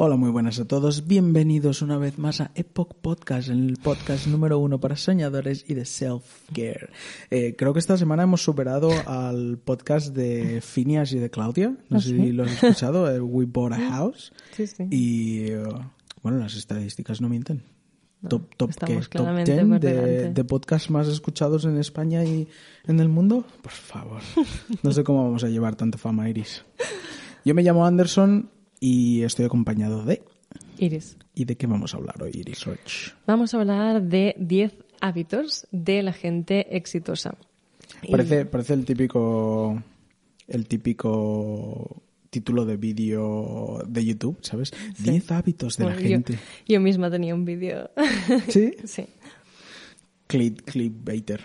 Hola, muy buenas a todos. Bienvenidos una vez más a Epoch Podcast, el podcast número uno para soñadores y de self-care. Eh, creo que esta semana hemos superado al podcast de Phineas y de Claudia. No sé si lo has escuchado, We Bought a House. Sí, sí. Y uh, bueno, las estadísticas no mienten. top top, ¿qué? top claramente 10 por de, de podcasts más escuchados en España y en el mundo. Por favor. No sé cómo vamos a llevar tanta fama, Iris. Yo me llamo Anderson y estoy acompañado de... Iris. ¿Y de qué vamos a hablar hoy, Iris Roch? Vamos a hablar de 10 hábitos de la gente exitosa. Y- Parece, parece el típico el típico título de vídeo de YouTube, ¿sabes? 10 hábitos de la yo- gente. Yo, misma tenía un vídeo. ¿Sí? sí. Clip, clipbaiter.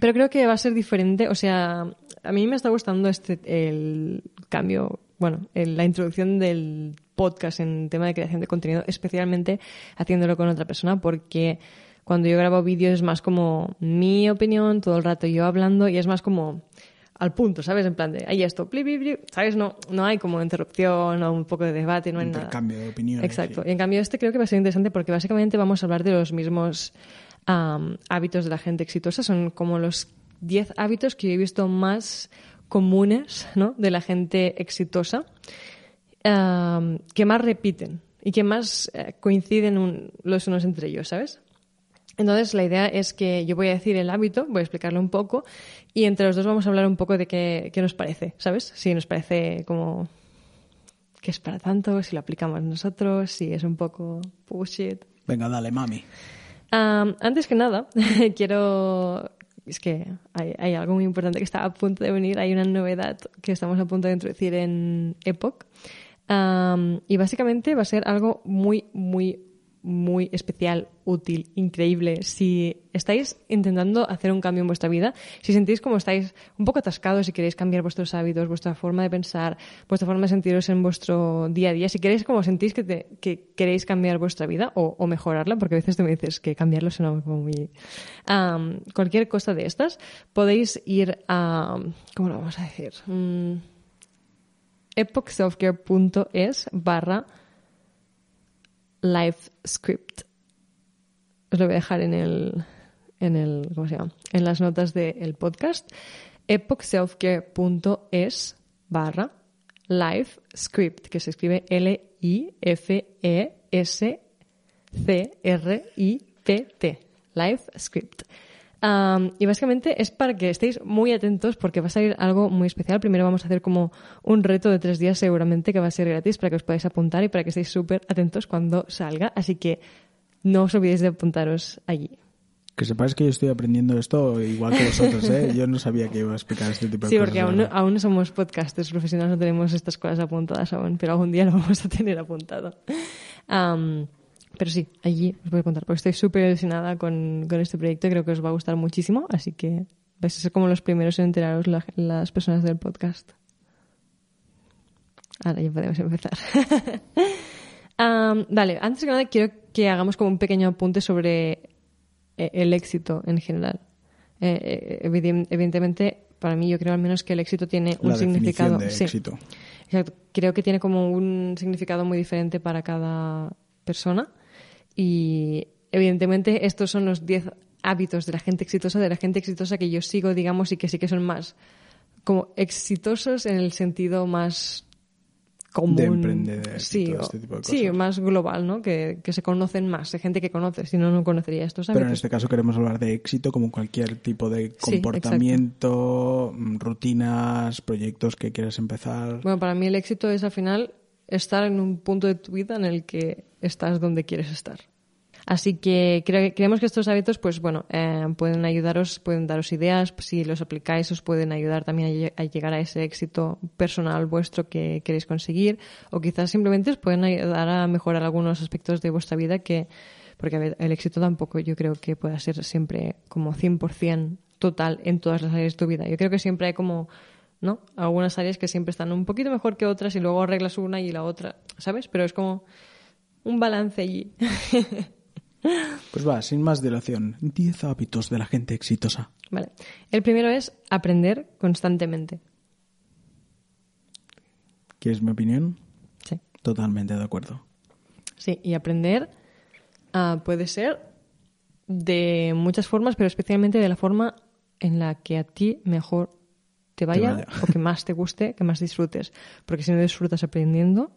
Pero creo que va a ser diferente. O sea, a mí me está gustando este el cambio, bueno, el- la introducción del podcast en tema de creación de contenido, especialmente haciéndolo con otra persona, porque cuando yo grabo vídeos es más como mi opinión, todo el rato yo hablando, y es más como al punto, ¿sabes? En plan de, ahí esto, pli, pli, pli", ¿sabes? No, no hay como interrupción o un poco de debate, no hay nada. Intercambio de opiniones. Exacto. sí. Y en cambio este creo que va a ser interesante porque básicamente vamos a hablar de los mismos am, hábitos de la gente exitosa. Son como los 10 hábitos que yo he visto más comunes ¿no? de la gente exitosa que más repiten y que más eh, coinciden un- los unos entre ellos, ¿sabes? Entonces, la idea es que yo voy a decir el hábito, voy a explicarlo un poco, y entre los dos vamos a hablar un poco de qué, qué nos parece, ¿sabes? Si nos parece como que es para tanto, si lo aplicamos nosotros, si es un poco bullshit. Venga, dale, mami. Am, antes que nada, quiero... Es que hay, algo muy importante que está a punto de venir. Hay una novedad que estamos a punto de introducir en Epoch. Am, y básicamente va a ser algo muy, muy, muy especial, útil, increíble. Si estáis intentando hacer un cambio en vuestra vida, si sentís como estáis un poco atascados y queréis cambiar vuestros hábitos, vuestra forma de pensar, vuestra forma de sentiros en vuestro día a día, si queréis como sentís que, que queréis cambiar vuestra vida o, mejorarla, porque a veces tú me dices que cambiarlo suena como muy... Cualquier cosa de estas, podéis ir a... ¿Cómo lo vamos a decir? Epochselfcare.es barra LiveScript. Os lo voy a dejar en el, en el, ¿cómo se llama? En las notas del podcast. epochselfcare.es barra LiveScript, que se escribe L-I-F-E-S-C-R-I-P-T. LiveScript. Am, y básicamente es para que estéis muy atentos porque va a salir algo muy especial. Primero vamos a hacer como un reto de tres días seguramente que va a ser gratis para que os podáis apuntar y para que estéis súper atentos cuando salga. Así que no os olvidéis de apuntaros allí. Que sepáis que yo estoy aprendiendo esto igual que vosotros, ¿eh? Yo no sabía que iba a explicar este tipo de Sí, cosas. porque la aún aún somos podcasters profesionales, no tenemos estas cosas apuntadas aún, pero algún día lo vamos a tener apuntado. Pero sí, allí os voy a contar, porque estoy súper ilusionada con, con este proyecto y creo que os va a gustar muchísimo, así que vais a ser como los primeros en enteraros la- las personas del podcast. Ahora ya podemos empezar. Vale, antes que nada quiero que hagamos como un pequeño apunte sobre eh, el éxito en general. Eh, eh, eviden- evidentemente, para mí yo creo al menos que el éxito tiene un La significado. de sí, éxito. Creo que tiene como un significado muy diferente para cada persona y evidentemente estos son los 10 hábitos de la gente exitosa, de la gente exitosa que yo sigo, digamos, y que sí que son más como exitosos en el sentido más común. De emprender sí, todo este tipo de sí, cosas. más global, ¿no? Que, que se conocen más, de gente que conoce, si no, no conocería estos Pero en hábitos. este caso queremos hablar de éxito como cualquier tipo de Sí, comportamiento, mm, rutinas, proyectos que quieras empezar. Bueno, para mí el éxito es al final estar en un punto de tu vida en el que estás donde quieres estar. Así que cre- creemos que estos hábitos, pues bueno, eh, pueden ayudaros, pueden daros ideas, si los aplicáis os pueden ayudar también a, a llegar a ese éxito personal vuestro que queréis conseguir, o quizás simplemente os pueden ayudar a mejorar algunos aspectos de vuestra vida que, porque el éxito tampoco yo creo que pueda ser siempre como 100% total en todas las áreas de tu vida. Yo creo que siempre hay como, ¿no? Algunas áreas que siempre están un poquito mejor que otras y luego arreglas una y la otra, ¿sabes? Pero es como un balance allí. Pues va, sin más dilación, 10 hábitos de la gente exitosa. Vale. El primero es aprender constantemente. ¿Quieres mi opinión? Sí. Totalmente de acuerdo. Sí, y aprender ah, puede ser de muchas formas, pero especialmente de la forma en la que a ti mejor te vaya, vaya. o que más te guste, que más disfrutes. Porque si no disfrutas aprendiendo,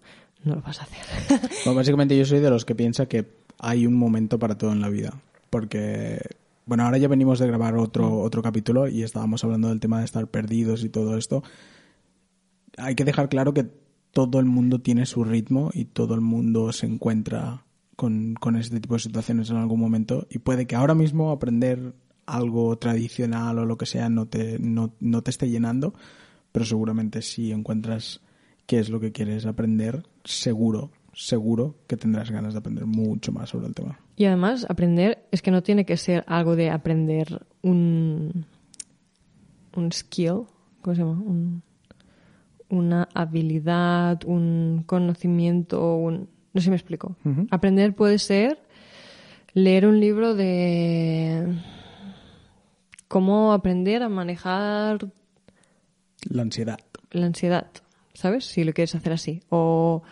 no lo vas a hacer. Bueno, básicamente yo soy de los que piensa que hay un momento para todo en la vida. Porque, bueno, ahora ya venimos de grabar otro, otro capítulo y estábamos hablando del tema de estar perdidos y todo esto. Hay que dejar claro que todo el mundo tiene su ritmo y todo el mundo se encuentra con, con este tipo de situaciones en algún momento. Y puede que ahora mismo aprender algo tradicional o lo que sea no te, no, no te esté llenando, pero seguramente si encuentras qué es lo que quieres aprender, seguro, seguro que tendrás ganas de aprender mucho más sobre el tema. Y además, aprender es que no tiene que ser algo de aprender un, un skill, ¿cómo se llama? Un- una habilidad, un conocimiento, un... no sé si me explico. Aprender puede ser leer un libro de cómo aprender a manejar La ansiedad. la ansiedad, ¿sabes? Si lo quieres hacer así. O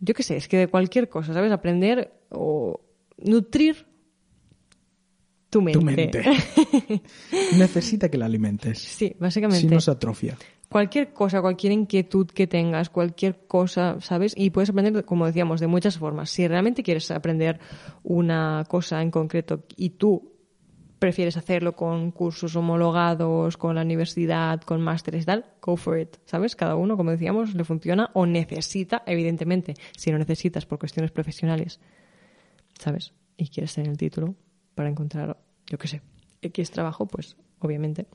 yo qué sé, es que de cualquier cosa, ¿sabes? Aprender o nutrir tu mente. Tu mente. Necesita que la alimentes. Sí, básicamente. Si no se atrofia. Cualquier cosa, cualquier inquietud que tengas, cualquier cosa, ¿sabes? Y puedes aprender, como decíamos, de muchas formas. Si realmente quieres aprender una cosa en concreto y tú prefieres hacerlo con cursos homologados, con la universidad, con másteres y tal, go for it, ¿sabes? Cada uno, como decíamos, le funciona o necesita, evidentemente, si no necesitas por cuestiones profesionales, ¿sabes? Y quieres tener el título para encontrar, yo qué sé, X trabajo, pues obviamente.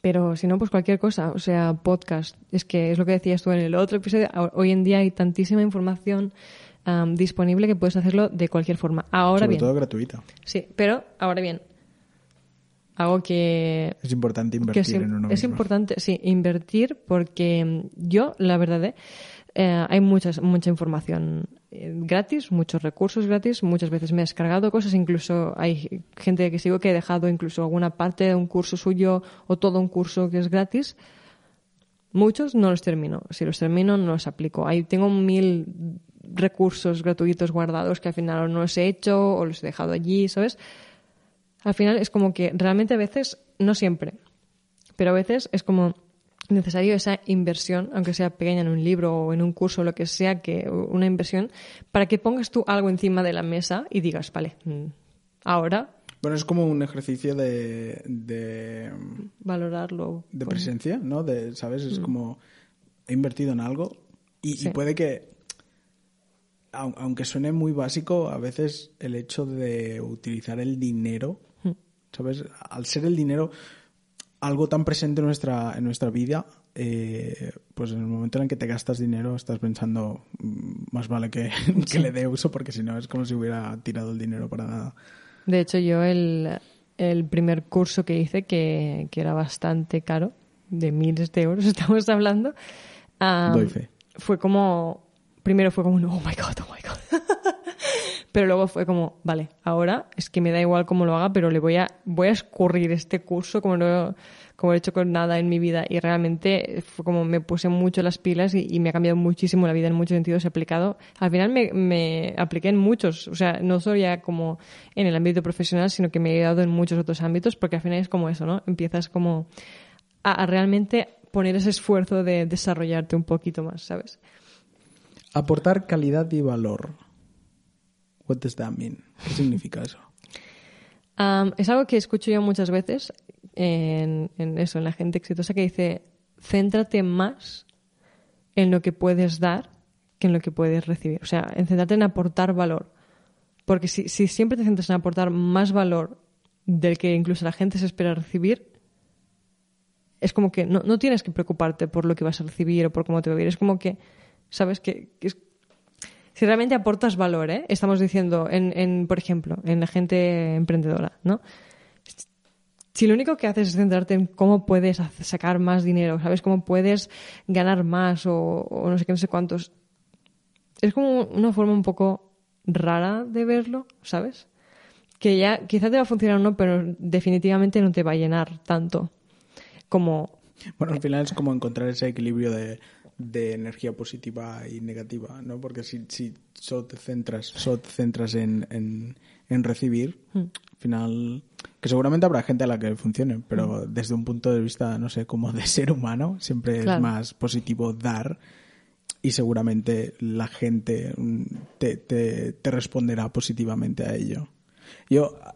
Pero si no, pues cualquier cosa, o sea, podcast. Es que es lo que decías tú en el otro episodio. Hoy en día hay tantísima información disponible que puedes hacerlo de cualquier forma. Ahora Sobre bien, todo gratuita. sí, pero ahora bien, algo que Es importante invertir es, en uno es mismo. importante, sí, invertir porque mm, yo, la verdad, eh, eh, hay muchas, mucha información eh, gratis, muchos recursos gratis, muchas veces me he descargado cosas, incluso hay gente que sigo que he dejado incluso alguna parte de un curso suyo o todo un curso que es gratis. Muchos no los termino. Si los termino, no los aplico. Ahí tengo mil recursos gratuitos guardados que al final no los he hecho o los he dejado allí, ¿sabes? Al final es como que realmente a veces, no siempre, pero a veces es como necesario esa inversión, aunque sea pequeña en un libro o en un curso o lo que sea, que una inversión, para que pongas tú algo encima de la mesa y digas, vale, mm, ahora Bueno, es como un ejercicio de, de, valorarlo. de con- presencia, ¿no? De, ¿Sabes? Es como he invertido en algo y, y Sí. puede que, aunque suene muy básico, a veces el hecho de utilizar el dinero, ¿sabes? Al ser el dinero algo tan presente en nuestra, en nuestra vida, eh, pues en el momento en el que te gastas dinero estás pensando "Mm, más vale que, que le dé uso porque si no es como si hubiera tirado el dinero para nada. De hecho, yo el, el primer curso que hice, que, que era bastante caro, de miles de euros estamos hablando, Doy fe. fue como, primero fue como, oh my god, oh my god. pero luego fue como, vale, ahora es que me da igual cómo lo haga, pero le voy a, voy a escurrir este curso como no, como he hecho con nada en mi vida. Y realmente fue como me puse mucho las pilas y, me ha cambiado muchísimo la vida en muchos sentidos. He aplicado, al final me, me apliqué en muchos, o sea, no solo ya como en el ámbito profesional, sino que me he ayudado en muchos otros ámbitos, porque al final es como eso, ¿no? Empiezas como a, a realmente poner ese esfuerzo de desarrollarte un poquito más, ¿sabes? Aportar calidad y valor. What does that mean? ¿Qué significa eso? Am, es algo que escucho yo muchas veces en, en eso, en la gente exitosa que dice, céntrate más en lo que puedes dar que en lo que puedes recibir. O sea, en centrarte en aportar valor. Porque si, si siempre te centras en aportar más valor del que incluso la gente se espera recibir, es como que no, no tienes que preocuparte por lo que vas a recibir o por cómo te va a ir. Es como que, ¿sabes? Que, que es- si realmente aportas valor, ¿eh? estamos diciendo, en, en, por ejemplo, en la gente emprendedora, ¿no? Si lo único que haces es centrarte en cómo puedes sacar más dinero, ¿sabes? Cómo puedes ganar más o, o no sé qué, no sé cuántos. Es como una forma un poco rara de verlo, ¿sabes? Que ya quizá te va a funcionar o no, pero definitivamente no te va a llenar tanto como Bueno, al final es como encontrar ese equilibrio de, de energía positiva y negativa, ¿no? Porque si, si solo te centras, solo te centras en, en, en recibir, Hmm. al final, que seguramente habrá gente a la que funcione, pero desde un punto de vista, no sé, como de ser humano, siempre es más positivo dar y seguramente la gente mm, te, te, te responderá positivamente a ello. Yo ah,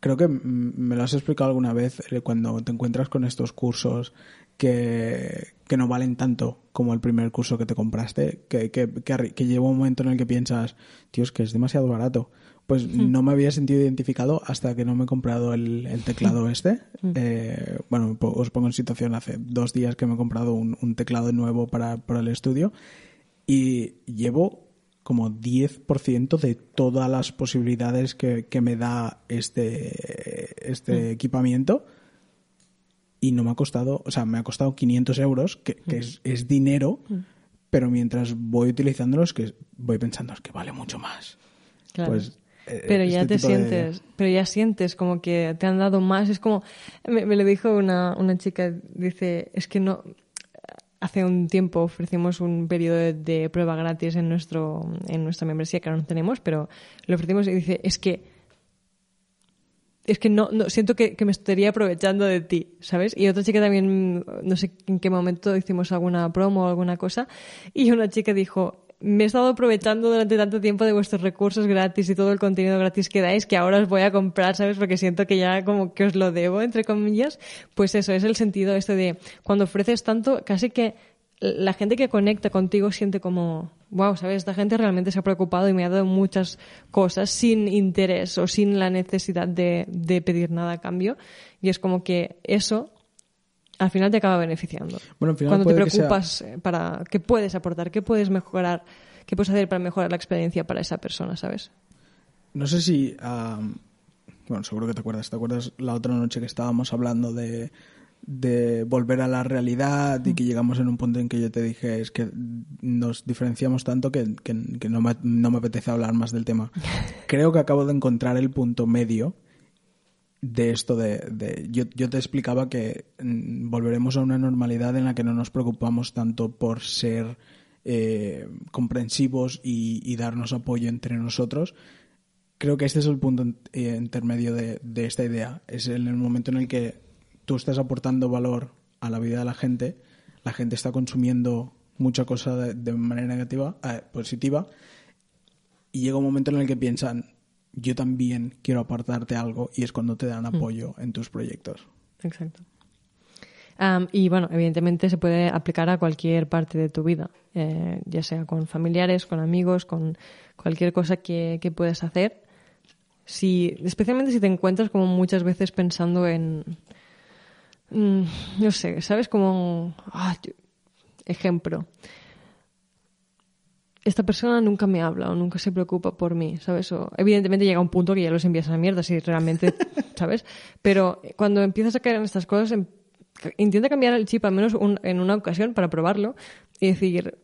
creo que mm, me lo has explicado alguna vez eh, cuando te encuentras con estos cursos que, que no valen tanto como el primer curso que te compraste, que, que, que, arri- que llega un momento en el que piensas, tío, es que es demasiado barato. Pues no me había sentido identificado hasta que no me he comprado el, el teclado este. Eh, bueno, os pongo en situación, hace dos días que me he comprado un, un teclado nuevo para, para el estudio y llevo como 10% de todas las posibilidades que, que me da este, este equipamiento y no me ha costado, o sea, me ha costado 500 euros, que, que es, es dinero, pero mientras voy utilizándolos, que voy pensando, es que vale mucho más. Claro. Pues, eh, pero ya este te de- sientes, pero ya sientes como que te han dado más. Es como, me, me lo dijo una, una chica, dice, es que no, hace un tiempo ofrecimos un periodo de, de prueba gratis en nuestro, en nuestra membresía que ahora no tenemos, pero lo ofrecimos y dice, es que es que no, siento que, que me estaría aprovechando de ti, ¿sabes? Y otra chica también, no sé en qué momento hicimos alguna promo o alguna cosa, y una chica dijo, me he estado aprovechando durante tanto tiempo de vuestros recursos gratis y todo el contenido gratis que dais que ahora os voy a comprar, ¿sabes? Porque siento que ya como que os lo debo, entre comillas. Pues eso, es el sentido este de cuando ofreces tanto, casi que la gente que conecta contigo siente como, wow, ¿sabes? Esta gente realmente se ha preocupado y me ha dado muchas cosas sin interés o sin la necesidad de, de pedir nada a cambio. Y es como que eso al final te acaba beneficiando. Bueno, al final Cuando te sea- preocupas eh, para qué puedes aportar, qué puedes mejorar, qué puedes hacer para mejorar la experiencia para esa persona, ¿sabes? No sé si. bueno, seguro que te acuerdas. ¿Te acuerdas la otra noche que estábamos hablando de, de volver a la realidad y que llegamos en un punto en que yo te dije es que nos diferenciamos tanto que, que- que no, me, no me apetece hablar más del tema? Creo que acabo de encontrar el punto medio de esto de, de- yo, yo te explicaba que mm, volveremos a una normalidad en la que no nos preocupamos tanto por ser eh, comprensivos y, y darnos apoyo entre nosotros. Creo que este es el punto eh, intermedio de, de esta idea. Es el momento en el que tú estás aportando valor a la vida de la gente la gente está consumiendo mucha cosa de, de manera negativa eh, positiva y llega un momento en el que piensan yo también quiero aportarte algo y es cuando te dan apoyo en tus proyectos. Exacto. Am, y bueno, evidentemente se puede aplicar a cualquier parte de tu vida, eh, ya sea con familiares, con amigos, con cualquier cosa que, que puedas hacer. Si, especialmente si te encuentras como muchas veces pensando en, mm, no sé, ¿sabes? Como, ah, yo- ejemplo, esta persona nunca me habla o nunca se preocupa por mí, ¿sabes? O, evidentemente llega un punto que ya los envías a la mierda si realmente, ¿sabes? Pero cuando empiezas a caer en estas cosas, em- intenta cambiar el chip al menos un- en una ocasión para probarlo y decir,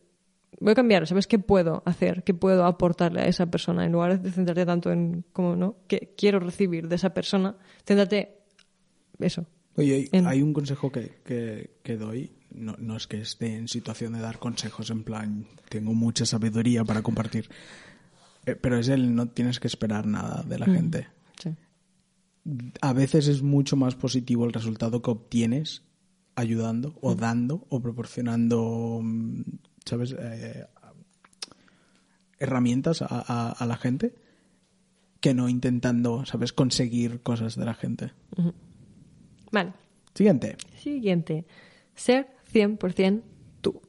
voy a cambiar, ¿sabes qué puedo hacer? ¿Qué puedo aportarle a esa persona? En lugar de centrarte tanto en cómo, ¿no? ¿Qué quiero recibir de esa persona? Céntrate eso. Oye, hay, En- hay un consejo que, que, que doy, no, no es que esté en situación de dar consejos en plan, tengo mucha sabiduría para compartir, eh, pero es el no tienes que esperar nada de la gente. Sí. A veces es mucho más positivo el resultado que obtienes ayudando o dando o proporcionando, mm, ¿sabes? Eh, herramientas a, a- a la gente que no intentando, ¿sabes? Conseguir cosas de la gente. Vale. Siguiente. Siguiente. Ser 100% tú.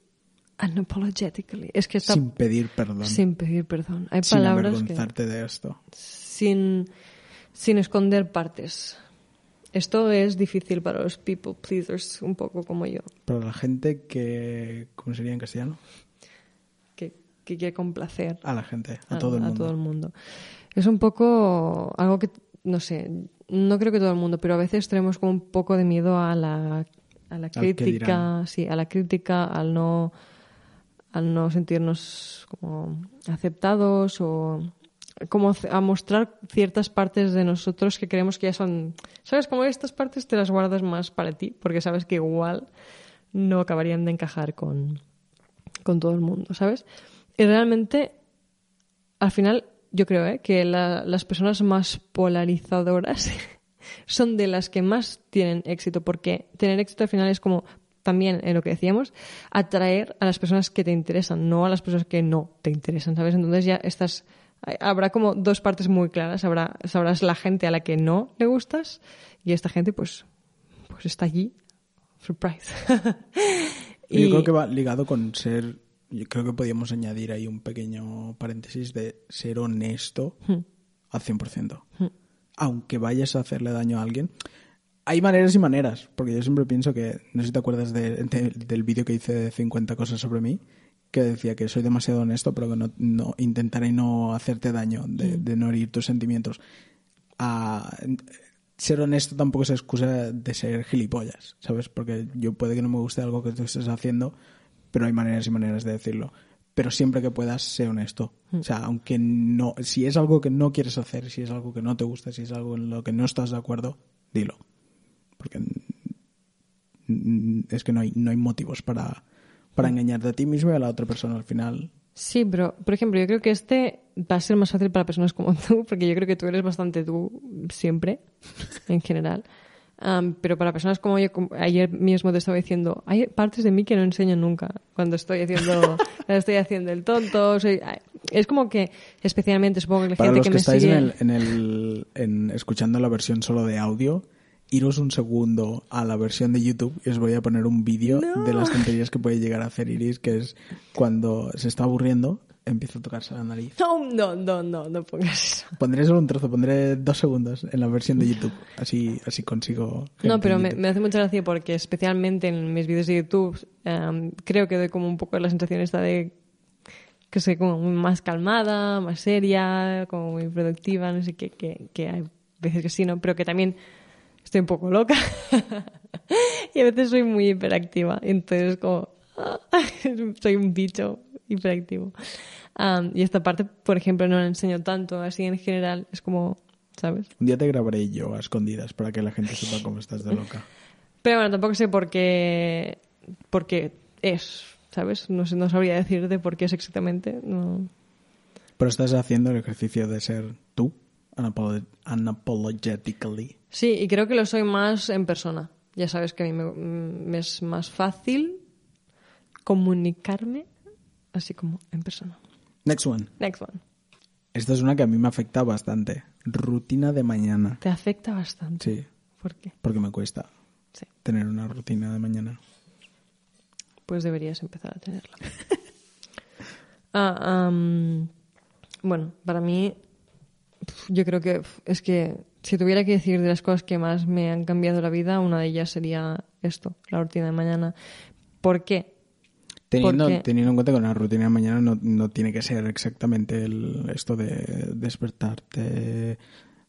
Unapologetically. Es que está Sin pedir perdón. sin pedir perdón. Hay sin palabras que avergonzarte de esto. sin, sin esconder partes. Esto es difícil para los people pleasers, un poco como yo, Para la gente que... ¿Cómo sería en castellano? que, que quiere complacer A la gente, a, a- todo el a mundo. todo el mundo. Es un poco algo que, no sé, no creo que todo el mundo, pero a veces tenemos como un poco de miedo a la, a la crítica, sí, a la crítica, al no, al no sentirnos como aceptados o como a mostrar ciertas partes de nosotros que creemos que ya son, sabes, como estas partes te las guardas más para ti, porque sabes que igual no acabarían de encajar con, con todo el mundo, ¿sabes? Y realmente al final yo creo ¿eh? que la- las personas más polarizadoras son de las que más tienen éxito, porque tener éxito al final es como también en lo que decíamos, atraer a las personas que te interesan, no a las personas que no te interesan, ¿sabes? Entonces ya estás, habrá como dos partes muy claras, habrá, sabrás la gente a la que no le gustas y esta gente pues, pues está allí, surprise. Yo creo que va ligado con ser... Yo creo que podríamos añadir ahí un pequeño paréntesis de ser honesto Hmm. al 100%. Aunque vayas a hacerle daño a alguien. Hay maneras y maneras, porque yo siempre pienso que, no sé si te acuerdas de- de- del vídeo que hice de 50 cosas sobre mí, que decía que soy demasiado honesto, pero que no, no- intentaré no hacerte daño, de, de no herir tus sentimientos. Ah, ser honesto tampoco es excusa de ser gilipollas, ¿sabes? Porque yo puede que no me guste algo que tú estés haciendo, pero hay maneras y maneras de decirlo. Pero siempre que puedas, sé honesto. O sea, aunque no, si es algo que no quieres hacer, si es algo que no te gusta, si es algo en lo que no estás de acuerdo, dilo. Porque mm, es que no hay, no hay motivos para, para engañarte a ti mismo y a la otra persona al final. Sí, pero, por ejemplo, yo creo que este va a ser más fácil para personas como tú, porque yo creo que tú eres bastante tú siempre, en general. Am, pero para personas como yo, como ayer mismo te estaba diciendo, hay partes de mí que no enseño nunca cuando estoy haciendo, estoy haciendo el tonto. soy- es como que, especialmente, supongo que la Para gente los que, que, me estáis sigue... en el, en el en escuchando la versión solo de audio, iros un segundo a la versión de YouTube y os voy a poner un vídeo de las tonterías que puede llegar a hacer Iris, que es cuando se está aburriendo, empieza a tocarse la nariz. No, no, no, no, no pongas eso. Pondré solo un trozo, pondré dos segundos en la versión de YouTube, así, así consigo. No, pero me, hace mucha gracia porque especialmente en mis vídeos de YouTube em, creo que doy como un poco la sensación esta de que soy como más calmada, más seria, como muy productiva, no sé qué, que, que hay veces que sí, ¿no? Pero que también estoy un poco loca y a veces soy muy hiperactiva, entonces como soy un bicho hiperactivo. Am, y esta parte, por ejemplo, no la enseño tanto, así en general, es como, ¿sabes? Un día te grabaré yo a escondidas para que la gente sepa cómo estás de loca. Pero bueno, tampoco sé por qué, por qué es, ¿sabes? No, sé, no sabría decirte por qué es exactamente. No. Pero estás haciendo el ejercicio de ser tú, unapolo- unapologetically. Sí, y creo que lo soy más en persona. Ya sabes que a mí me, me es más fácil comunicarme así como en persona. Next one. Next one. Esta es una que a mí me afecta bastante. Rutina de mañana. Te afecta bastante. Sí, ¿Por qué? porque me cuesta Sí. tener una rutina de mañana. Pues deberías empezar a tenerla. Ah, am, bueno, para mí, yo creo que es que si tuviera que decir de las cosas que más me han cambiado la vida, una de ellas sería esto, la rutina de mañana. ¿Por qué? Teniendo, Porque- teniendo en cuenta que una rutina de mañana no, no tiene que ser exactamente el, esto de despertarte,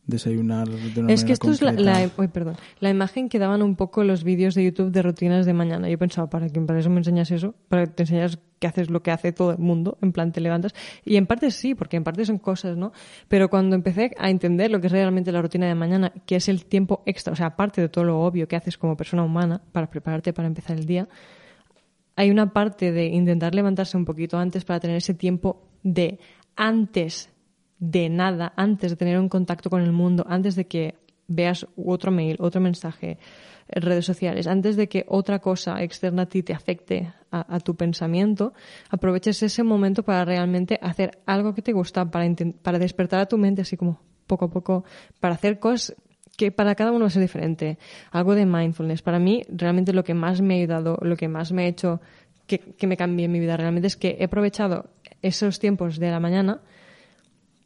desayunar de una Es que esto es la, concreta. la- uy, perdón, la imagen que daban un poco los vídeos de YouTube de rutinas de mañana. Yo pensaba, ¿para qué para eso me enseñas eso? Para que te enseñas que haces lo que hace todo el mundo, en plan te levantas. Y en parte sí, porque en parte son cosas, ¿no? Pero cuando empecé a entender lo que es realmente la rutina de mañana, que es el tiempo extra, o sea, aparte de todo lo obvio que haces como persona humana para prepararte para empezar el día, hay una parte de intentar levantarse un poquito antes para tener ese tiempo de antes de nada, antes de tener un contacto con el mundo, antes de que veas otro mail, otro mensaje, en redes sociales, antes de que otra cosa externa a ti te afecte a, a tu pensamiento, aproveches ese momento para realmente hacer algo que te gusta, para, para despertar a tu mente así como poco a poco, para hacer cosas que para cada uno va a ser diferente. Algo de mindfulness. Para mí, realmente lo que más me ha ayudado, lo que más me ha hecho que, me cambie mi vida realmente es que he aprovechado esos tiempos de la mañana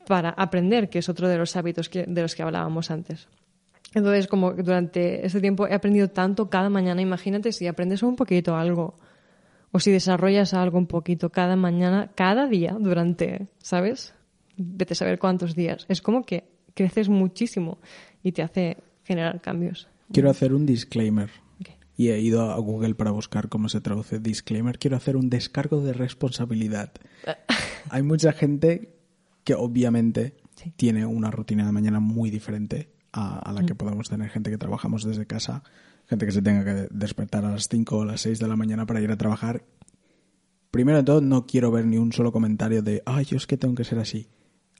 para aprender, que es otro de los hábitos que, de los que hablábamos antes. Entonces, como durante ese tiempo he aprendido tanto cada mañana, imagínate si aprendes un poquito algo o si desarrollas algo un poquito cada mañana, cada día durante, ¿sabes? Vete a saber cuántos días. Es como que creces muchísimo y te hace generar cambios. Quiero hacer un disclaimer. Ok. Y he ido a Google para buscar cómo se traduce disclaimer. Quiero hacer un descargo de responsabilidad. Hay mucha gente que obviamente Sí. tiene una rutina de mañana muy diferente a, a la que podemos tener gente que trabajamos desde casa, gente que se tenga que despertar a las 5 o las 6 de la mañana para ir a trabajar. Primero de todo, no quiero ver ni un solo comentario de, ay, yo es que tengo que ser así.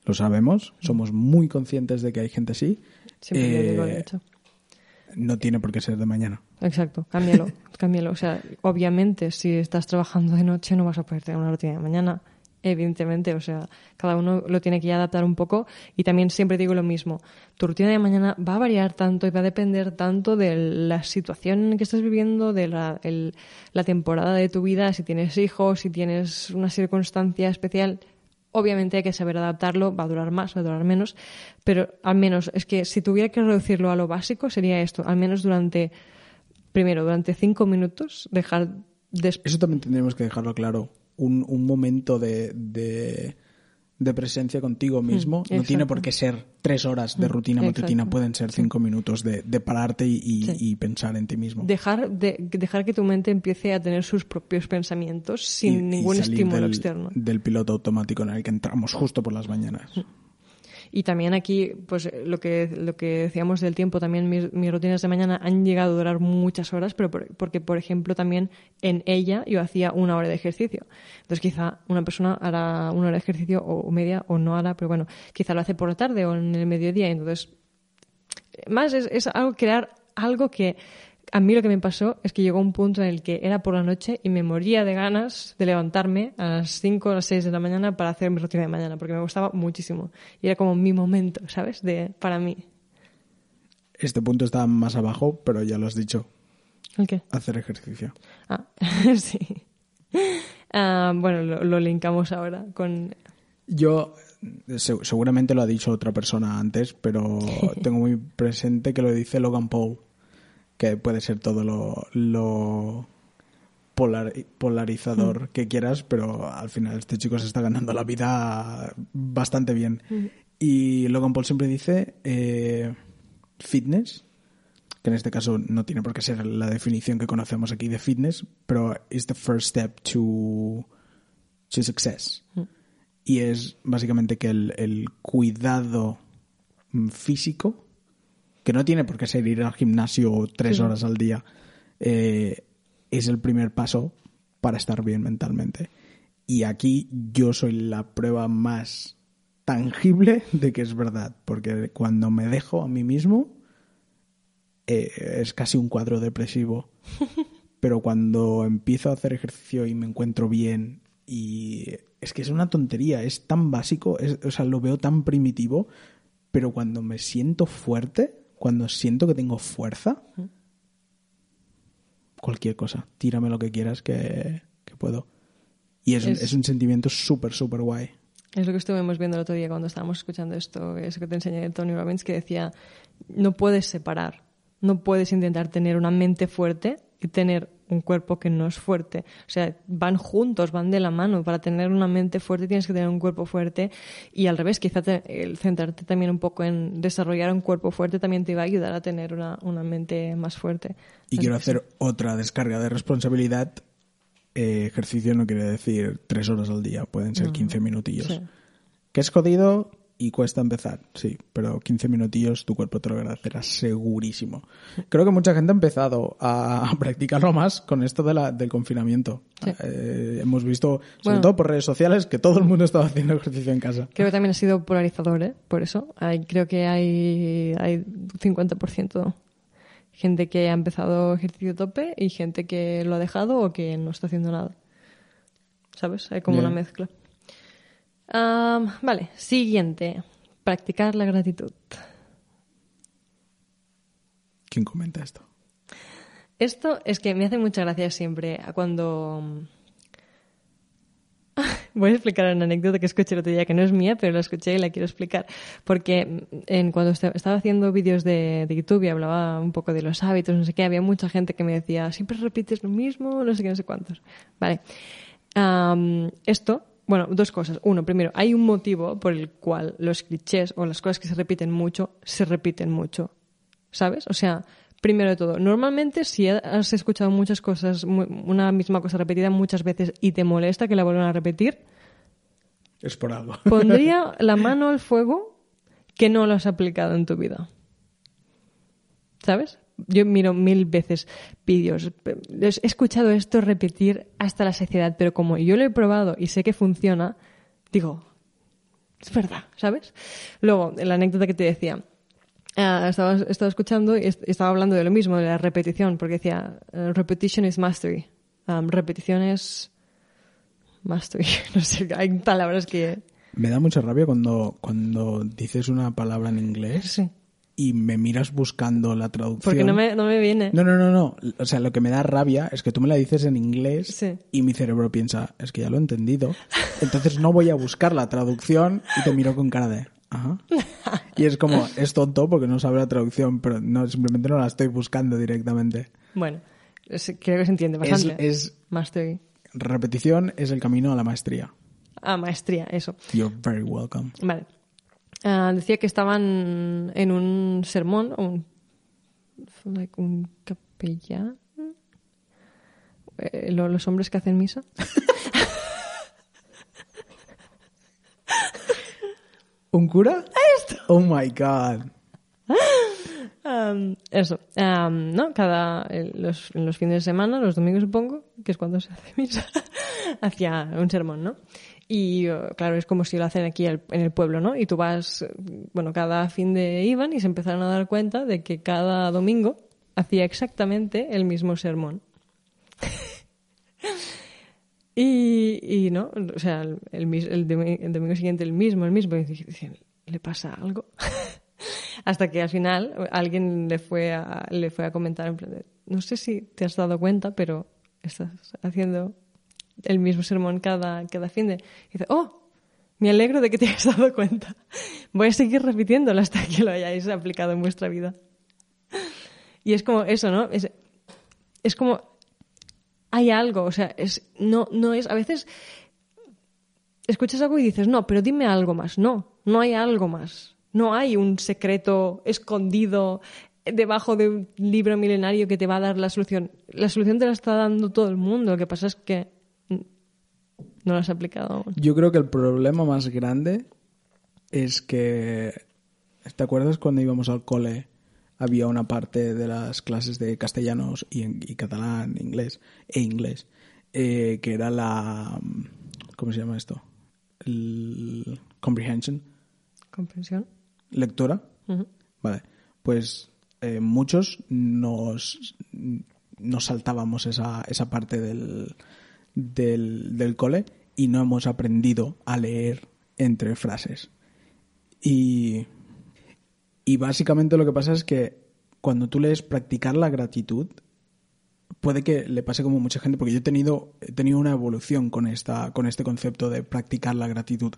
Lo sabemos, somos muy conscientes de que hay gente así. Siempre lo digo, Eh, de hecho. no tiene por qué ser de mañana. Exacto, cámbialo, cámbialo. O sea, obviamente, si estás trabajando de noche no vas a poder tener una rutina de mañana. Evidentemente, o sea, cada uno lo tiene que adaptar un poco y también siempre digo lo mismo. Tu rutina de mañana va a variar tanto y va a depender tanto de la situación que estás viviendo, de la, el- la temporada de tu vida, si tienes hijos, si tienes una circunstancia especial. Obviamente hay que saber adaptarlo, va a durar más, va a durar menos, pero al menos es que si tuviera que reducirlo a lo básico sería esto, al menos durante primero, durante cinco minutos, dejar de... Eso también tendríamos que dejarlo claro. Un, un momento de, de, de presencia contigo mismo no tiene por qué ser tres horas de rutina matutina, exacto. pueden ser cinco minutos de, de pararte y, y- Sí. y pensar en ti mismo. Dejar, de, dejar que tu mente empiece a tener sus propios pensamientos sin Y- ningún estímulo del, externo. Del piloto automático en el que entramos justo por las mañanas. Y también aquí, pues lo que, lo que decíamos del tiempo, también mis, mis rutinas de mañana han llegado a durar muchas horas, pero por- porque, por ejemplo, también en ella yo hacía una hora de ejercicio. Entonces, quizá una persona hará una hora de ejercicio o media o no hará, pero bueno, quizá lo hace por la tarde o en el mediodía. Entonces, más es, es algo, crear algo que a mí lo que me pasó es que llegó un punto en el que era por la noche y me moría de ganas de levantarme a las 5 o las 6 de la mañana para hacer mi rutina de mañana, porque me gustaba muchísimo. Y era como mi momento, ¿sabes? De, para mí. Este punto está más abajo, pero ya lo has dicho. ¿El qué? Hacer ejercicio. Ah, sí. Ah, bueno, lo, lo linkamos ahora con... Yo, se- seguramente lo ha dicho otra persona antes, pero tengo muy presente que lo dice Logan Paul, que puede ser todo lo, lo polar- polarizador que quieras, pero al final este chico se está ganando la vida bastante bien. Y Logan Paul siempre dice eh, fitness, que en este caso no tiene por qué ser la definición que conocemos aquí de fitness, pero is the first step to, to success. Y es básicamente que el, el cuidado mm, físico, que no tiene por qué ser ir al gimnasio tres Sí. horas al día, eh, es el primer paso para estar bien mentalmente. Y aquí yo soy la prueba más tangible de que es verdad, porque cuando me dejo a mí mismo eh, es casi un cuadro depresivo. Pero cuando empiezo a hacer ejercicio y me encuentro bien y es que es una tontería, es tan básico, es- o sea, lo veo tan primitivo, pero cuando me siento fuerte, cuando siento que tengo fuerza, cualquier cosa, tírame lo que quieras que, que puedo. Y es, Es- es un sentimiento súper, súper guay. Es lo que estuvimos viendo el otro día cuando estábamos escuchando esto, eso que te enseñé de Tony Robbins, que decía, no puedes separar, no puedes intentar tener una mente fuerte y tener un cuerpo que no es fuerte. O sea, van juntos, van de la mano. Para tener una mente fuerte tienes que tener un cuerpo fuerte y al revés, quizá te- el centrarte también un poco en desarrollar un cuerpo fuerte también te va a ayudar a tener una, una mente más fuerte. Y Así quiero sí. hacer otra descarga de responsabilidad. Eh, ejercicio no quiere decir tres horas al día, pueden ser 15 minutillos. Sí. Que es jodido y cuesta empezar, sí, pero 15 minutillos tu cuerpo te lo agradecerá segurísimo. Creo que mucha gente ha empezado a practicarlo más con esto de la, del confinamiento. Sí. Eh, hemos visto, sobre todo por redes sociales, que todo el mundo estaba haciendo ejercicio en casa. Creo que también ha sido polarizador, ¿eh? Por eso. Hay- creo que hay, hay 50% gente que ha empezado ejercicio tope y gente que lo ha dejado o que no está haciendo nada. ¿Sabes? Hay como una mezcla. Vale, siguiente. Practicar la gratitud. ¿Quién comenta esto? Esto es que me hace mucha gracia siempre cuando, Voy a explicar una anécdota que escuché el otro día, que no es mía, pero la escuché y la quiero explicar. Porque en, cuando est- estaba haciendo vídeos de, de YouTube y hablaba un poco de los hábitos, no sé qué, había mucha gente que me decía, siempre repites lo mismo, no sé qué, no sé cuántos. Vale. Esto, bueno, dos cosas. Uno, primero, hay un motivo por el cual los clichés o las cosas que se repiten mucho, se repiten mucho. ¿Sabes? O sea, primero de todo, normalmente si has escuchado muchas cosas, una misma cosa repetida muchas veces y te molesta que la vuelvan a repetir, Es por algo. pondría la mano al fuego que no lo has aplicado en tu vida. ¿Sabes? Yo miro mil veces vídeos. He escuchado esto repetir hasta la saciedad, pero como yo lo he probado y sé que funciona, digo, es verdad, ¿sabes? Luego, la anécdota que te decía. ah, estaba, estaba escuchando y est- estaba hablando de lo mismo, de la repetición, porque decía, eh, repetition is mastery. Um, repetición es mastery. No sé, hay palabras que... Me da mucha rabia cuando, cuando dices una palabra en inglés Sí. Y me miras buscando la traducción. Porque no me, no me viene. No, no, no, no. O sea, lo que me da rabia es que tú me la dices en inglés Sí. y mi cerebro piensa, es que ya lo he entendido. Entonces no voy a buscar la traducción y te miro con cara de, ajá. Y es como, es tonto porque no sabe la traducción, pero no, simplemente no la estoy buscando directamente. Bueno, es- creo que se entiende Es, bastante. es Mastery. repetición es el camino a la maestría. Ah, maestría, eso. You're very welcome. Vale. Ah, decía que estaban en un sermón, un, like un capellán. Eh, lo- los hombres que hacen misa. ¿Un cura? Oh my god. Am, eso, am, ¿no? Cada, eh, los, los fines de semana, los domingos supongo, que es cuando se hace misa, hacia un sermón, ¿no? Y eh, claro, es como si lo hacen aquí en el pueblo, ¿no? Y tú vas, bueno, cada fin de iban y se empezaron a dar cuenta de que cada domingo hacía exactamente el mismo sermón. y, y, ¿no? O sea, el, el el domi- el domingo siguiente el mismo, el mismo. Y dicen, ¿le pasa algo? Hasta que al final alguien le fue a, le fue a comentar en plan no sé si te has dado cuenta, pero estás haciendo el mismo sermón cada, cada fin de... Y dice, oh, me alegro de que te hayas dado cuenta. Voy a seguir repitiéndolo hasta que lo hayáis aplicado en vuestra vida. Y es como eso, ¿no? Es, es como... Hay algo, o sea, es, no, no es... A veces escuchas algo y dices, no, pero dime algo más. No, no hay algo más. No hay un secreto escondido debajo de un libro milenario que te va a dar la solución. La solución te la está dando todo el mundo. Lo que pasa es que no la has aplicado aún. Yo creo que el problema más grande es que. ¿Te acuerdas cuando íbamos al cole? Había una parte de las clases de castellanos y, y catalán, inglés e inglés, eh, que era la. ¿Cómo se llama esto? El comprehension, ¿Comprensión? lectora. Vale, pues eh, muchos nos, nos saltábamos esa, esa parte del, del, del cole y no hemos aprendido a leer entre frases. Y, y básicamente lo que pasa es que cuando tú lees practicar la gratitud, puede que le pase como mucha gente, porque yo he tenido, he tenido una evolución con, esta, con este concepto de practicar la gratitud.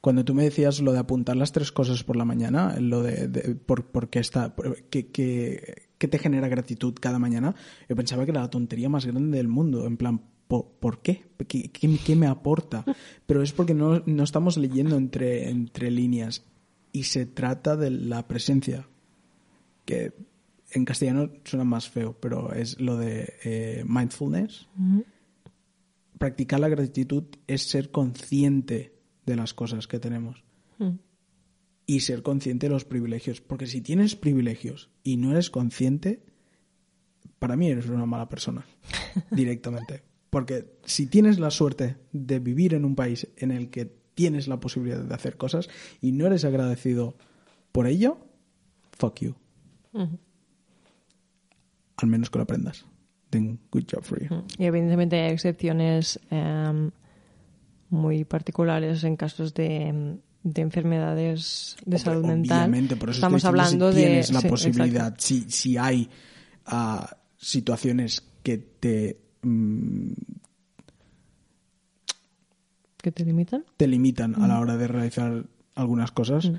Cuando tú me decías lo de apuntar las tres cosas por la mañana, lo de, por, por qué está, por- qué, qué- qué te genera gratitud cada mañana, yo pensaba que era la tontería más grande del mundo, en plan, ¿por, por qué? ¿Qué, qué- qué me aporta? Pero es porque no, no estamos leyendo entre, entre líneas y se trata de la presencia, que en castellano suena más feo, pero es lo de eh, mindfulness. Practicar la gratitud es ser consciente de las cosas que tenemos y ser consciente de los privilegios. Porque si tienes privilegios y no eres consciente, para mí eres una mala persona, directamente. Porque si tienes la suerte de vivir en un país en el que tienes la posibilidad de hacer cosas y no eres agradecido por ello, fuck you. Al menos que lo aprendas. Then good job for you. Y evidentemente hay excepciones em, muy particulares en casos de, em, de enfermedades de salud mental. Obviamente, por eso Estamos estoy hablando si de tienes la sí, posibilidad, si, si hay ah, situaciones que te mm, que te limitan. te limitan a la hora de realizar algunas cosas.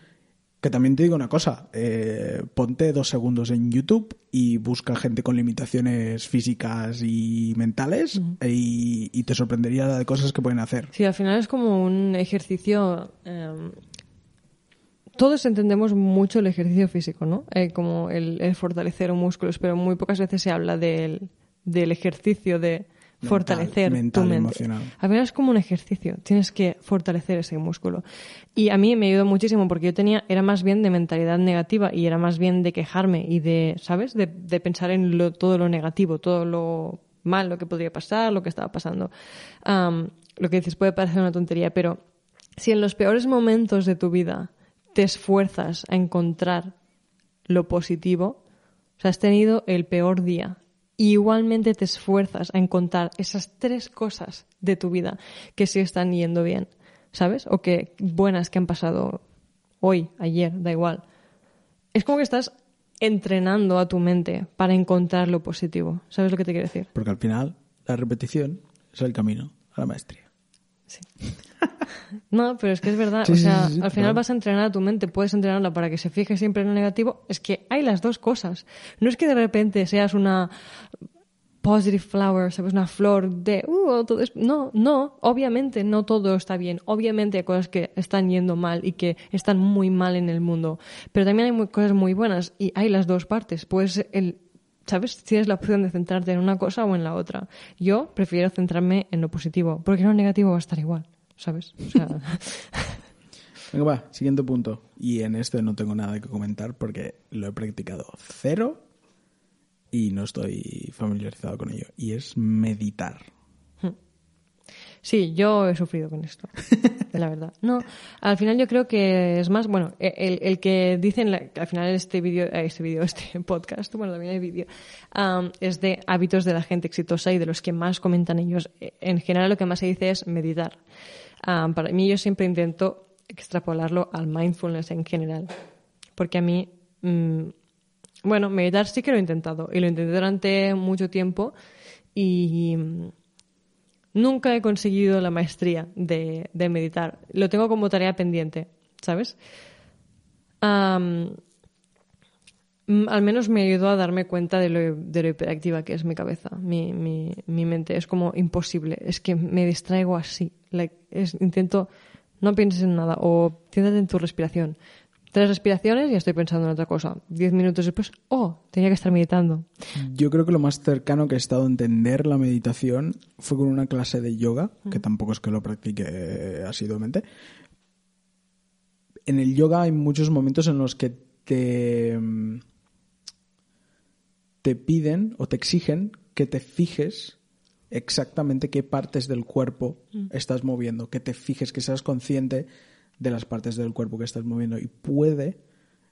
Que también te digo una cosa, eh, ponte dos segundos en YouTube y busca gente con limitaciones físicas y mentales y, y te sorprendería la de cosas que pueden hacer. Sí, al final es como un ejercicio. eh, todos entendemos mucho el ejercicio físico, ¿no? Eh, como el, el fortalecer músculos, pero muy pocas veces se habla del, del ejercicio de fortalecer mental, tu mente. emocional. Al final es como un ejercicio, tienes que fortalecer ese músculo. Y a mí me ayudó muchísimo porque yo tenía, era más bien de mentalidad negativa y era más bien de quejarme y de, ¿sabes? De, de pensar en lo- todo lo negativo, todo lo mal, lo que podría pasar, lo que estaba pasando. Am, lo que dices puede parecer una tontería, pero si en los peores momentos de tu vida te esfuerzas a encontrar lo positivo, o sea, has tenido el peor día y igualmente te esfuerzas a encontrar esas tres cosas de tu vida que sí están yendo bien, ¿sabes? O que buenas que han pasado hoy, ayer, da igual. Es como que estás entrenando a tu mente para encontrar lo positivo. ¿Sabes lo que te quiero decir? Porque al final la repetición es el camino a la maestría. No, pero es que es verdad. Sí, o sea, sí, sí, al final vas a entrenar a tu mente, puedes entrenarla para que se fije siempre en lo negativo. Es que hay las dos cosas. No es que de repente seas una positive flower, ¿sabes? Una flor de, uh, todo es... No, no, obviamente no todo está bien. Obviamente hay cosas que están yendo mal y que están muy mal en el mundo. Pero también hay muy- cosas muy buenas y hay las dos partes. Pues el, ¿sabes? Tienes la opción de centrarte en una cosa o en la otra. Yo prefiero centrarme en lo positivo, porque en lo negativo va a estar igual, ¿sabes? O sea, Venga, va, siguiente punto. Y en este no tengo nada que comentar porque lo he practicado cero y no estoy familiarizado con ello. Y es meditar. Sí, yo he sufrido con esto, la verdad. No, al final yo creo que es más, bueno, e, el, el que dicen, la- al final este vídeo, eh, este vídeo, este podcast, bueno, también hay vídeo, am, es de hábitos de la gente exitosa y de los que más comentan ellos. Eh, En general lo que más se dice es meditar. Am, para mí yo siempre intento extrapolarlo al mindfulness en general, porque a mí, mm, bueno, meditar sí que lo he intentado y lo intenté durante mucho tiempo y... mm, Nunca he conseguido la maestría de, de meditar. Lo tengo como tarea pendiente, ¿sabes? Mm, al menos me ayudó a darme cuenta de lo, de lo hiperactiva que es mi cabeza, mi, mi, mi mente. Es como imposible. Es que me distraigo así. Like, es- intento, no pienses en nada o céntrate en tu respiración. Tres respiraciones y estoy pensando en otra cosa. Diez minutos después, oh, tenía que estar meditando. Yo creo que lo más cercano que he estado a entender la meditación fue con una clase de yoga, que tampoco es que lo practique asiduamente. En el yoga hay muchos momentos en los que te, mm, te piden o te exigen que te fijes exactamente qué partes del cuerpo estás moviendo, que te fijes, que seas consciente de las partes del cuerpo que estás moviendo. Y puede,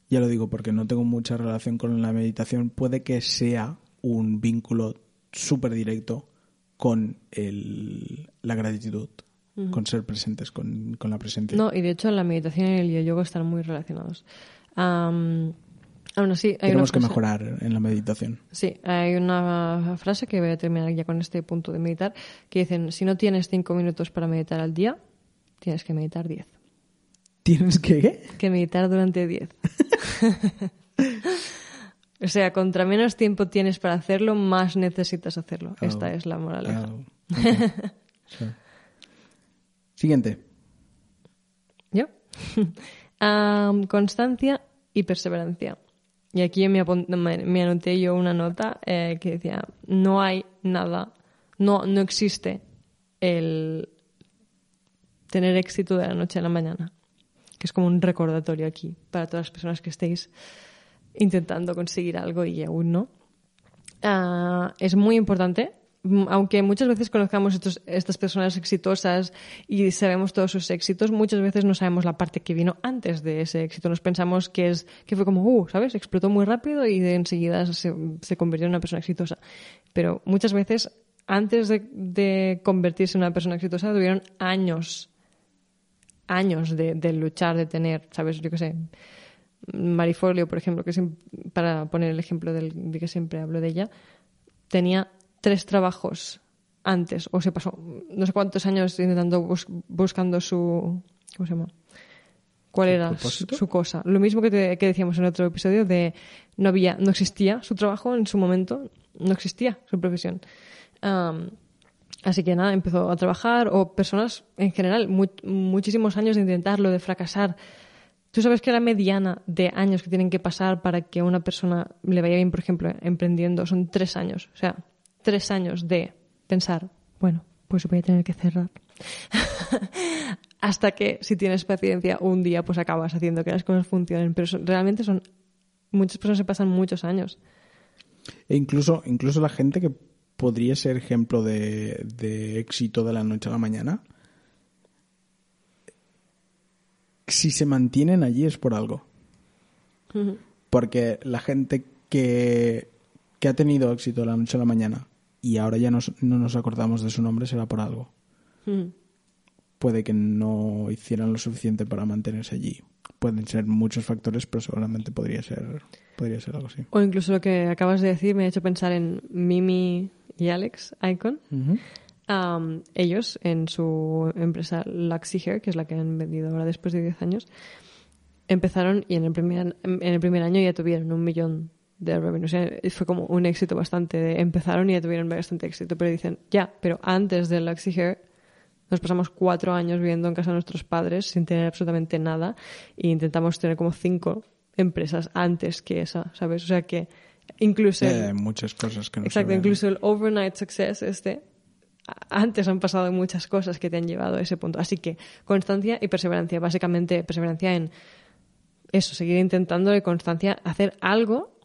ya lo digo porque no tengo mucha relación con la meditación, puede que sea un vínculo súper directo con el- la gratitud, con ser presentes, con, con la presencia. No, y de hecho la meditación y el yoga están muy relacionados. Am, aún así, hay Tenemos que mejorar en la meditación. Sí, hay una frase que voy a terminar ya con este punto de meditar, que dicen, si no tienes cinco minutos para meditar al día, tienes que meditar diez. ¿Tienes que qué? Que meditar durante diez. o sea, contra menos tiempo tienes para hacerlo, más necesitas hacerlo. Esta es la moraleja. Ah. Siguiente. ¿Yo? Constancia y perseverancia. Y aquí me, me, anoté yo una nota eh, que decía, no hay nada, no, no existe el tener éxito de la noche a la mañana. Que es como un recordatorio aquí para todas las personas que estéis intentando conseguir algo y aún no. Ah, es muy importante, aunque muchas veces conozcamos estas personas exitosas y sabemos todos sus éxitos, muchas veces no sabemos la parte que vino antes de ese éxito. Nos pensamos que, es, que fue como, uh, ¿sabes? Explotó muy rápido y enseguida se, se convirtió en una persona exitosa. Pero muchas veces, antes de, de convertirse en una persona exitosa, tuvieron años, años de, luchar, de tener, ¿sabes? Yo qué sé. Marifolio, por ejemplo, que para poner el ejemplo del, de que siempre hablo de ella, tenía tres trabajos antes, o se pasó no sé cuántos años intentando bus- buscando su. ¿Cómo se llama? ¿Cuál ¿Su era su, propósito? su cosa? Lo mismo que, te- que decíamos en otro episodio de no había, no existía su trabajo en su momento, no existía su profesión. Así que nada, empezó a trabajar, o personas en general, mu- muchísimos años de intentarlo, de fracasar. Tú sabes que la mediana de años que tienen que pasar para que a una persona le vaya bien, por ejemplo, emprendiendo, son tres años. O sea, tres años de pensar, bueno, pues voy a tener que cerrar. Hasta que, si tienes paciencia, un día pues acabas haciendo que las cosas funcionen. Pero son- realmente son. Muchas personas se pasan muchos años. E incluso, incluso la gente que podría ser ejemplo de, de éxito de la noche a la mañana, si se mantienen allí es por algo. Porque la gente que, que ha tenido éxito de la noche a la mañana y ahora ya nos- no nos acordamos de su nombre será por algo. Mm. Puede que no hicieran lo suficiente para mantenerse allí. Pueden ser muchos factores, pero seguramente podría ser, podría ser algo así. O incluso lo que acabas de decir me ha hecho pensar en Mimi y Alex Icon. Ellos, en su empresa Luxy Hair, que es la que han vendido ahora después de 10 años, empezaron y en el primer, en el primer año ya tuvieron un millón de revenue. O sea, fue como un éxito bastante. de- empezaron y ya tuvieron bastante éxito. Pero dicen, ya, pero antes de Luxy Hair nos pasamos cuatro años viviendo en casa de nuestros padres sin tener absolutamente nada e intentamos tener como cinco empresas antes que esa, ¿sabes? O sea que incluso... Eh, hay muchas cosas que no se Exacto, ven. incluso el overnight success este, antes han pasado muchas cosas que te han llevado a ese punto. Así que constancia y perseverancia, básicamente perseverancia en eso, seguir intentando y constancia, hacer algo,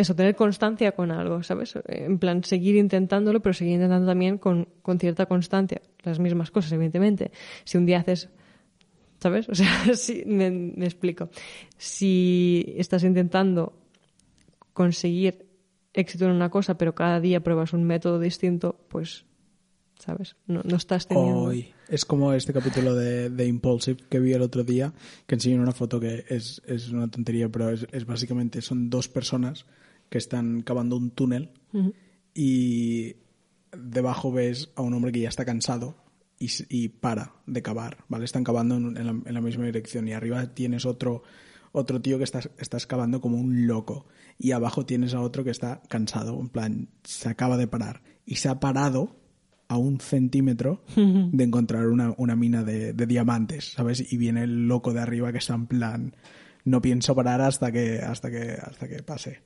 eso, tener constancia con algo, ¿sabes? En plan, seguir intentándolo, pero seguir intentando también con, con cierta constancia. Las mismas cosas, evidentemente. Si un día haces ¿Sabes? O sea, si, me, explico. Si estás intentando conseguir éxito en una cosa, pero cada día pruebas un método distinto, pues, ¿sabes? No, no estás teniendo... Es como este capítulo de, de Impulsive que vi el otro día, que enseñan una foto que es, es una tontería, pero es, es básicamente, son dos personas que están cavando un túnel y debajo ves a un hombre que ya está cansado y, y para de cavar, ¿vale? Están cavando en, en la, en la misma dirección y arriba tienes otro, otro tío que está, está excavando como un loco y abajo tienes a otro que está cansado, en plan, se acaba de parar y se ha parado a un centímetro de encontrar una, una mina de, de diamantes, ¿sabes? Y viene el loco de arriba que está en plan, no pienso parar hasta que, hasta que, hasta que pase.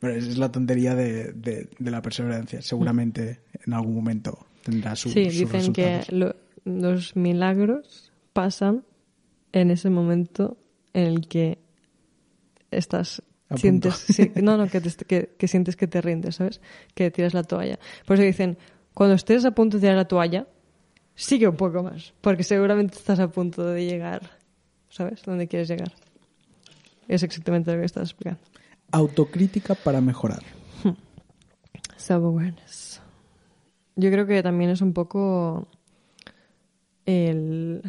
Pero es la tontería de, de- de la perseverancia. Seguramente en algún momento tendrá su, Sí, sus dicen que lo- los milagros pasan en ese momento en el que estás sientes sí, no no que, te- que, que sientes que te rindes sabes que tiras la toalla. Por eso dicen cuando estés a punto de tirar la toalla sigue un poco más porque seguramente estás a punto de llegar sabes dónde quieres llegar. Es exactamente lo que estás explicando Autocrítica para mejorar. Self-awareness. Yo creo que también es un poco el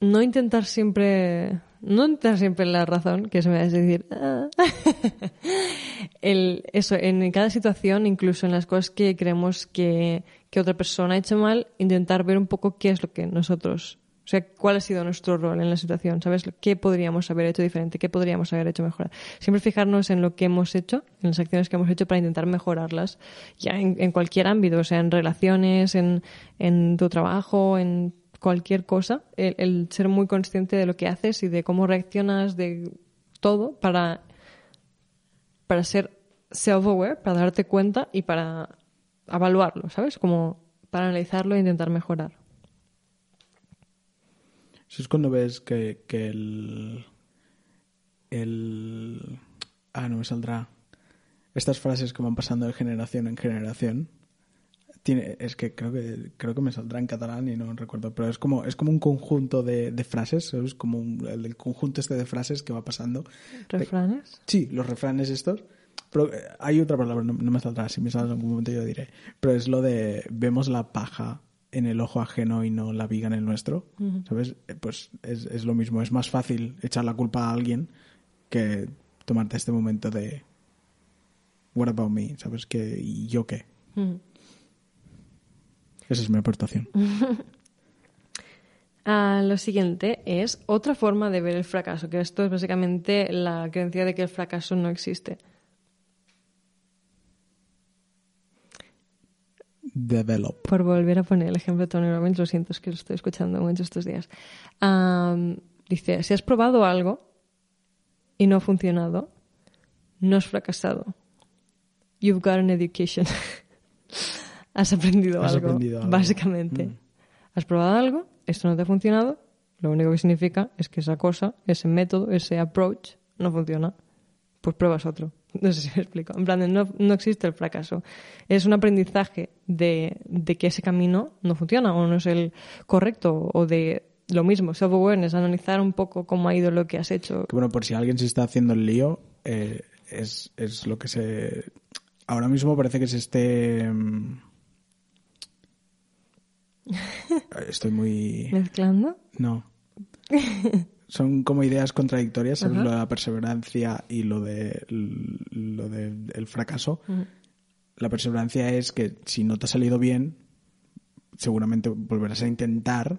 no intentar siempre no intentar siempre la razón que se me va a decir "Ah". el eso en cada situación incluso en las cosas que creemos que, que otra persona ha hecho mal intentar ver un poco qué es lo que nosotros o sea, cuál ha sido nuestro rol en la situación, ¿sabes? ¿Qué podríamos haber hecho diferente? ¿Qué podríamos haber hecho mejor? Siempre fijarnos en lo que hemos hecho, en las acciones que hemos hecho para intentar mejorarlas, ya en, en cualquier ámbito, o sea, en relaciones, en, en tu trabajo, en cualquier cosa, el, el ser muy consciente de lo que haces y de cómo reaccionas, de todo, para, para ser self-aware, para darte cuenta y para evaluarlo, ¿sabes? Como para analizarlo e intentar mejorar. Eso es cuando ves que, que el, el... Ah, no me saldrá. Estas frases que van pasando de generación en generación. Tiene, es que creo que creo que me saldrá en catalán y no recuerdo, pero es como es como un conjunto de, de frases, es como un- el, conjunto este de frases que va pasando. ¿Refranes? Sí, los refranes estos. Pero eh, hay otra palabra, no, no me saldrá, si me sale en algún momento yo diré. Pero es lo de vemos la paja en el ojo ajeno y no la viga en el nuestro. ¿Sabes? Eh, Pues es, es lo mismo. Es más fácil echar la culpa a alguien que tomarte este momento de What about me? ¿Sabes? que ¿Y yo qué? Esa es mi aportación. Ah, lo siguiente es otra forma de ver el fracaso, que esto es básicamente la creencia de que el fracaso no existe. Develop. Por volver a poner el ejemplo de Tony Robbins, lo siento, es que lo estoy escuchando mucho estos días. Am, dice, si has probado algo y no ha funcionado, no has fracasado. You've got an education. has aprendido Has algo, aprendido algo. básicamente. Mm. Has probado algo, esto no te ha funcionado, lo único que significa es que esa cosa, ese método, ese approach no funciona. Pues pruebas otro. No sé si me explico. En plan, no, no existe el fracaso. Es un aprendizaje de, de que ese camino no funciona o no es el correcto o de lo mismo, self-awareness, analizar un poco cómo ha ido lo que has hecho. Que bueno, por si alguien se está haciendo el lío, eh, es, es lo que se... Ahora mismo parece que se esté... mm, Estoy muy... ¿Mezclando? No. Son como ideas contradictorias. Lo de la perseverancia y lo de lo del fracaso. La perseverancia es que si no te ha salido bien, seguramente volverás a intentar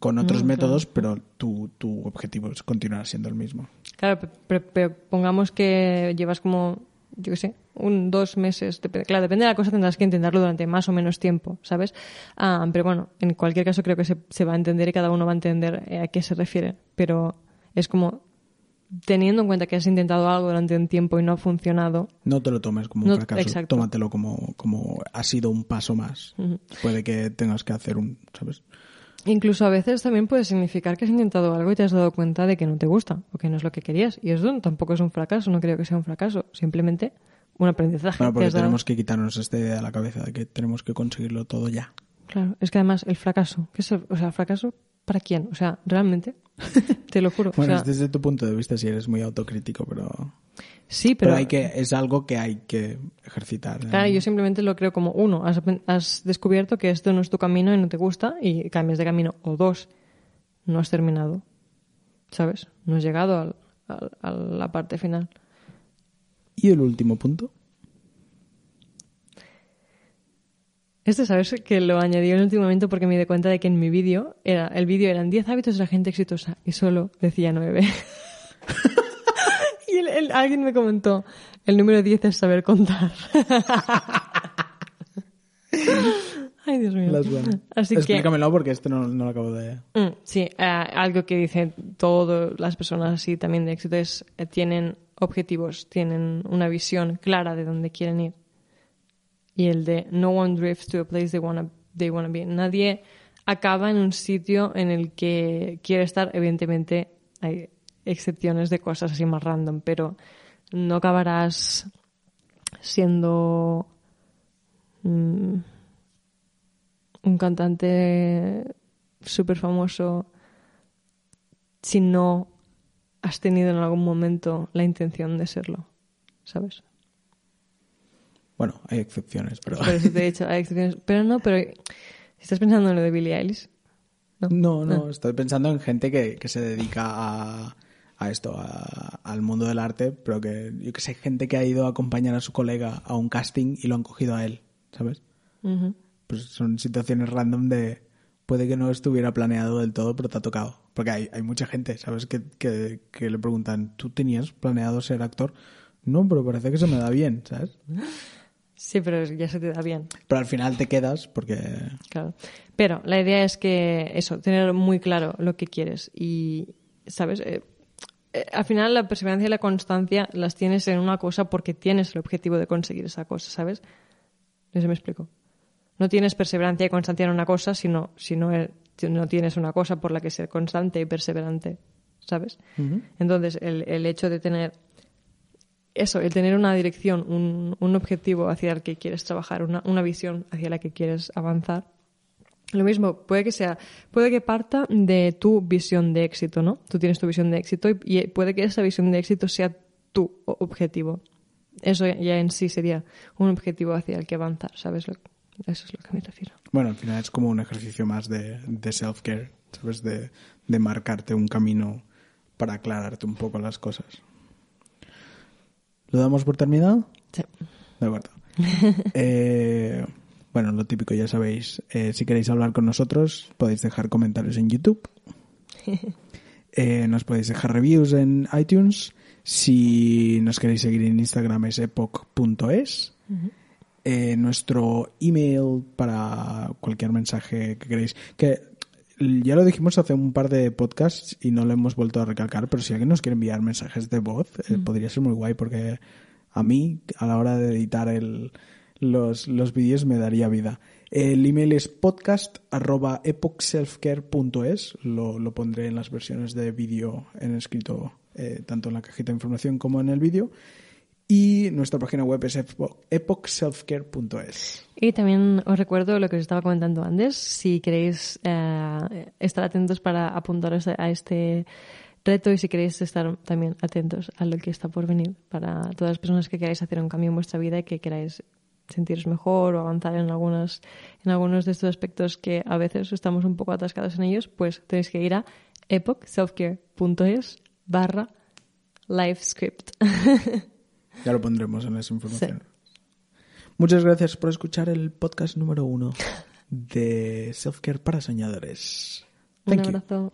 con otros métodos, pero tu, tu objetivo es continuar siendo el mismo. Claro, pe- pe- pe- pongamos que llevas como, yo qué sé, un dos meses. dep- claro, depende de la cosa, tendrás que intentarlo durante más o menos tiempo, ¿sabes? Ah, pero bueno, en cualquier caso creo que se, se va a entender y cada uno va a entender eh, a qué se refiere. Pero es como, teniendo en cuenta que has intentado algo durante un tiempo y no ha funcionado, No te lo tomes como un No, fracaso, exacto. tómatelo como, como ha sido un paso más. Puede que tengas que hacer un, ¿sabes? Incluso a veces también puede significar que has intentado algo y te has dado cuenta de que no te gusta o que no es lo que querías. Y eso tampoco es un fracaso, no creo que sea un fracaso. Simplemente un aprendizaje. Bueno, que porque dado. tenemos que quitarnos esta idea de la cabeza de que tenemos que conseguirlo todo ya. Claro, es que además el fracaso, ¿qué es el- o sea, fracaso para quién? O sea, realmente, te lo juro. o Bueno, sea, es desde tu punto de vista si eres muy autocrítico, pero, sí, pero, pero, hay que, es algo que hay que ejercitar. ¿eh? claro, yo simplemente lo creo como uno, has, has descubierto que esto no es tu camino y no te gusta y cambias de camino. O dos, no has terminado, ¿sabes? No has llegado al- al- a la parte final. Y el último punto. Este, ¿sabes? Que lo añadí en el último momento porque me di cuenta de que en mi vídeo, era, el vídeo eran 10 hábitos de la gente exitosa y solo decía 9. y el- el- alguien me comentó, el número 10 es saber contar. Ay, Dios mío. Así que, Explícamelo porque este no, no lo acabo de... Mm, sí, eh, algo que dicen todas las personas así también de éxito es eh, tienen objetivos, tienen una visión clara de dónde quieren ir. Y el de no one drifts to a place they wanna, they wanna be. Nadie acaba en un sitio en el que quiere estar. Evidentemente hay excepciones de cosas así más random, pero no acabarás siendo mm, un cantante súper famoso si no has tenido en algún momento la intención de serlo, ¿sabes? Bueno, hay excepciones, pero... Por eso te he dicho, hay excepciones. Pero no, pero estás pensando en lo de Billie Eilish, no. No, no, estoy pensando en gente que, que se dedica a, a esto, a- al mundo del arte, pero que yo que sé, gente que ha ido a acompañar a su colega a un casting y lo han cogido a él, ¿sabes? Pues son situaciones random de puede que no estuviera planeado del todo, pero te ha tocado. Porque hay, hay mucha gente, ¿sabes? Que, que, que le preguntan, ¿tú tenías planeado ser actor? No, pero parece que se me da bien, ¿sabes? Sí, pero ya se te da bien. Pero al final te quedas porque... Claro. Pero la idea es que eso, tener muy claro lo que quieres y, ¿sabes? Eh, eh, al final la perseverancia y la constancia las tienes en una cosa porque tienes el objetivo de conseguir esa cosa, ¿sabes? No sé me explico. No tienes perseverancia y constancia en una cosa si no, si no, si no tienes una cosa por la que ser constante y perseverante, ¿sabes? Entonces, el, el hecho de tener eso, el tener una dirección, un, un objetivo hacia el que quieres trabajar, una, una visión hacia la que quieres avanzar. Lo mismo, puede que sea, puede que parta de tu visión de éxito, ¿no? Tú tienes tu visión de éxito y, puede que esa visión de éxito sea tu objetivo. Eso ya en sí sería un objetivo hacia el que avanzar, ¿sabes? Lo- Eso es lo que me refiero. Bueno, al final es como un ejercicio más de, de self-care, ¿sabes? De, de marcarte un camino para aclararte un poco las cosas. ¿Lo damos por terminado? Sí. De acuerdo. Eh, bueno, lo típico ya sabéis. Eh, si queréis hablar con nosotros, podéis dejar comentarios en YouTube. Eh, nos podéis dejar reviews en iTunes. Si nos queréis seguir en Instagram es epoch.es. Eh, nuestro email para cualquier mensaje que queréis. Que ya lo dijimos hace un par de podcasts y no lo hemos vuelto a recalcar, pero si alguien nos quiere enviar mensajes de voz, eh, podría ser muy guay porque a mí, a la hora de editar el, los, los vídeos, me daría vida. El email es podcast.epochselfcare.es. Lo, lo pondré en las versiones de vídeo en escrito, eh, tanto en la cajita de información como en el vídeo. Y nuestra página web es epo- epochselfcare.es. Y también os recuerdo lo que os estaba comentando antes. Si queréis eh, estar atentos para apuntaros a este reto y si queréis estar también atentos a lo que está por venir para todas las personas que queráis hacer un cambio en vuestra vida y que queráis sentiros mejor o avanzar en algunos, en algunos de estos aspectos que a veces estamos un poco atascados en ellos, pues tenéis que ir a epochselfcare.es barra livescript. Ya lo pondremos en las informaciones. Muchas gracias por escuchar el podcast número uno de Selfcare para Soñadores. Un abrazo.